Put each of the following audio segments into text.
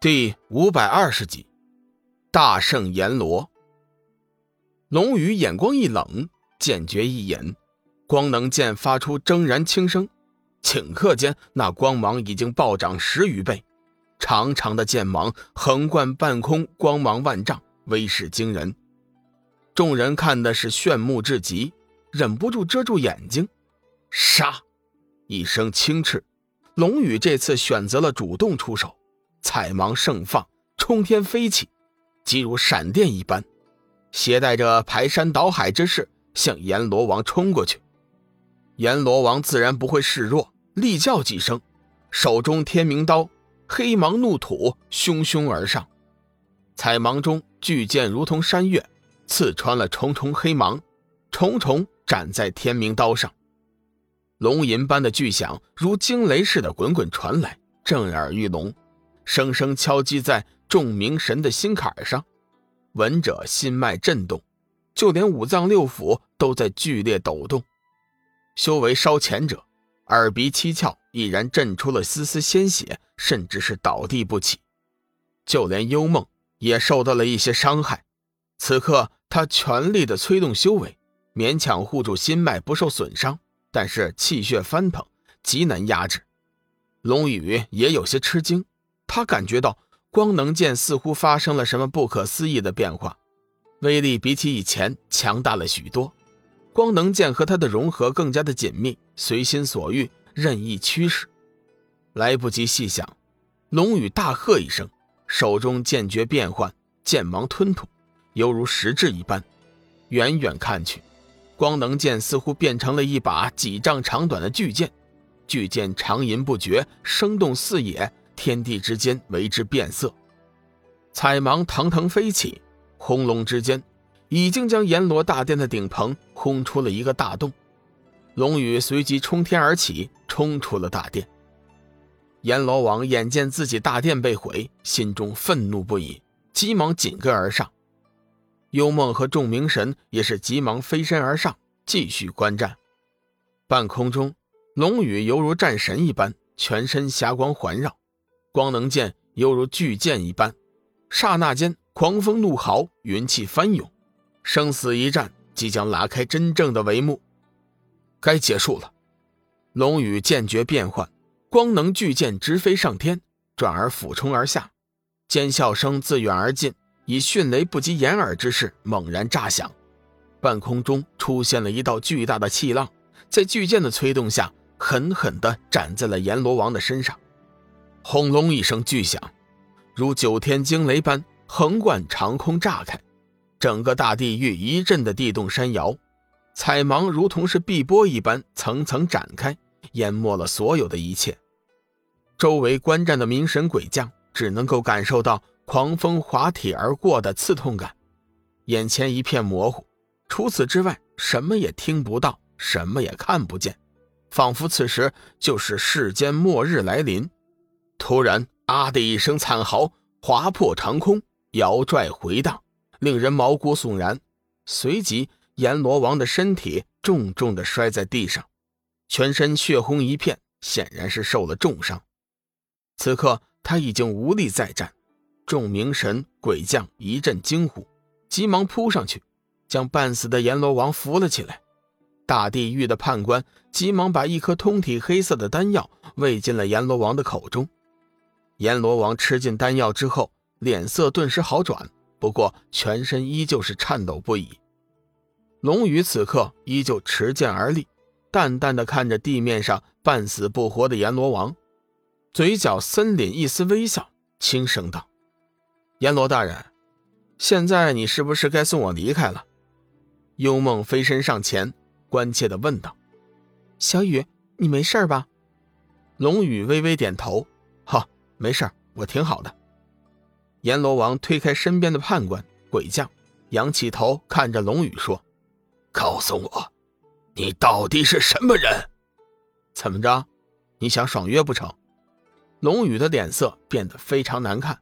第五百二十集，大圣阎罗。龙宇眼光一冷，剑诀一引，光能剑发出铮然轻声，顷刻间，那光芒已经暴涨十余倍，长长的剑芒横贯半空，光芒万丈，威势惊人。众人看的是炫目至极，忍不住遮住眼睛。杀！一声轻斥，龙宇这次选择了主动出手。彩芒盛放，冲天飞起，即如闪电一般，携带着排山倒海之势向阎罗王冲过去。阎罗王自然不会示弱，厉叫几声，手中天明刀黑芒怒吐，汹汹而上。彩芒中巨剑如同山岳，刺穿了重重黑芒，重重斩在天明刀上。龙吟般的巨响如惊雷似的滚滚传来，震耳欲聋。声声敲击在众明神的心坎上，闻者心脉震动，就连五脏六腑都在剧烈抖动。修为稍浅者，耳鼻七窍已然震出了丝丝鲜血，甚至是倒地不起。就连幽梦也受到了一些伤害。此刻他全力的催动修为，勉强护住心脉不受损伤，但是气血翻腾，极难压制。龙宇也有些吃惊。他感觉到光能剑似乎发生了什么不可思议的变化，威力比起以前强大了许多。光能剑和他的融合更加的紧密，随心所欲，任意驱使。来不及细想，龙宇大喝一声，手中剑诀变换，剑芒吞吐，犹如实质一般。远远看去，光能剑似乎变成了一把几丈长短的巨剑，巨剑长吟不绝，生动似野。天地之间为之变色，彩芒腾腾飞起，轰隆之间，已经将阎罗大殿的顶棚轰出了一个大洞。龙宇随即冲天而起，冲出了大殿。阎罗王眼见自己大殿被毁，心中愤怒不已，急忙紧跟而上。幽梦和众明神也是急忙飞身而上，继续观战。半空中，龙宇犹如战神一般，全身霞光环绕。光能剑犹如巨剑一般，刹那间狂风怒号，云气翻涌，生死一战即将拉开真正的帷幕，该结束了。龙宇剑诀变换，光能巨剑直飞上天，转而俯冲而下，尖啸声自远而近，以迅雷不及掩耳之势猛然炸响，半空中出现了一道巨大的气浪，在巨剑的催动下，狠狠地斩在了阎罗王的身上。轰隆一声巨响，如九天惊雷般横贯长空炸开，整个大地域一阵的地动山摇，彩芒如同是碧波一般层层展开，淹没了所有的一切。周围观战的明神鬼将只能够感受到狂风滑体而过的刺痛感，眼前一片模糊，除此之外什么也听不到，什么也看不见，仿佛此时就是世间末日来临。突然，啊的一声惨嚎，划破长空，摇拽回荡，令人毛骨悚然。随即，阎罗王的身体重重的摔在地上，全身血红一片，显然是受了重伤。此刻，他已经无力再战。众明神鬼将一阵惊呼，急忙扑上去，将半死的阎罗王扶了起来。大地狱的判官急忙把一颗通体黑色的丹药喂进了阎罗王的口中。阎罗王吃进丹药之后，脸色顿时好转，不过全身依旧是颤抖不已。龙宇此刻依旧持剑而立，淡淡的看着地面上半死不活的阎罗王，嘴角森敛一丝微笑，轻声道：“阎罗大人，现在你是不是该送我离开了？”幽梦飞身上前，关切的问道：“小雨，你没事吧？”龙宇微微点头。没事我挺好的。阎罗王推开身边的判官鬼将，仰起头看着龙宇说：“告诉我，你到底是什么人？怎么着？你想爽约不成？”龙宇的脸色变得非常难看。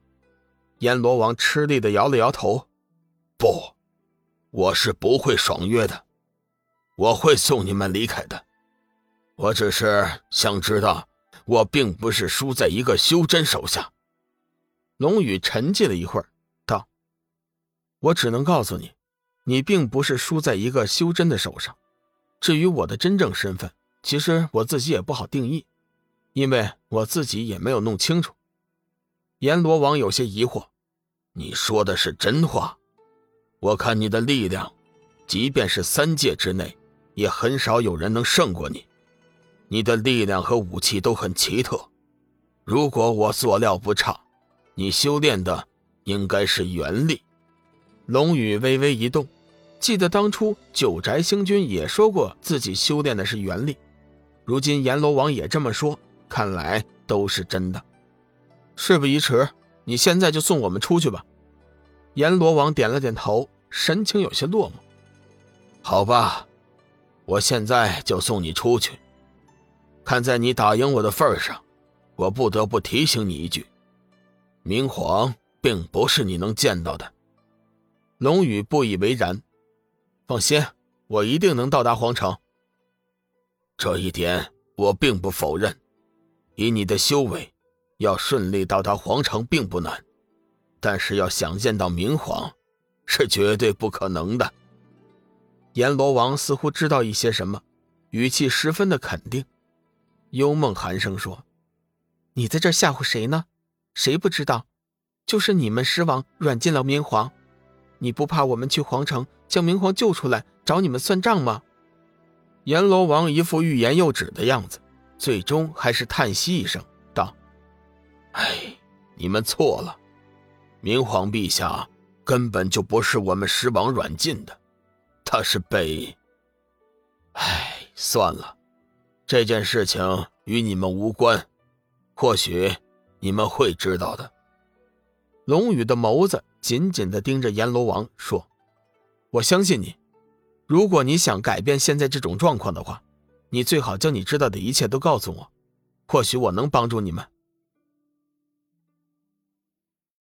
阎罗王吃力的摇了摇头：“不，我是不会爽约的。我会送你们离开的。我只是想知道。”我并不是输在一个修真手下。龙宇沉寂了一会儿，道：“我只能告诉你，你并不是输在一个修真的手上。至于我的真正身份，其实我自己也不好定义，因为我自己也没有弄清楚。”阎罗王有些疑惑：“你说的是真话？我看你的力量，即便是三界之内，也很少有人能胜过你。你的力量和武器都很奇特。如果我所料不差。”你修炼的应该是元力。龙宇微微一动，记得当初九宅星君也说过自己修炼的是元力，如今阎罗王也这么说，看来都是真的。事不宜迟，你现在就送我们出去吧。阎罗王点了点头，神情有些落寞。好吧，我现在就送你出去。看在你打赢我的份上，我不得不提醒你一句。明皇并不是你能见到的。龙宇不以为然，放心，我一定能到达皇城。这一点我并不否认。以你的修为，要顺利到达皇城并不难，但是要想见到明皇，是绝对不可能的。阎罗王似乎知道一些什么，语气十分的肯定。幽梦寒声说：“你在这吓唬谁呢？”谁不知道，就是你们狮王软禁了明皇，你不怕我们去皇城将明皇救出来找你们算账吗？阎罗王一副欲言又止的样子，最终还是叹息一声道：“哎，你们错了，明皇陛下根本就不是我们狮王软禁的，他是被……哎，算了，这件事情与你们无关，或许……”你们会知道的。龙宇的眸子紧紧的盯着阎罗王，说：“我相信你。如果你想改变现在这种状况的话，你最好将你知道的一切都告诉我，或许我能帮助你们。”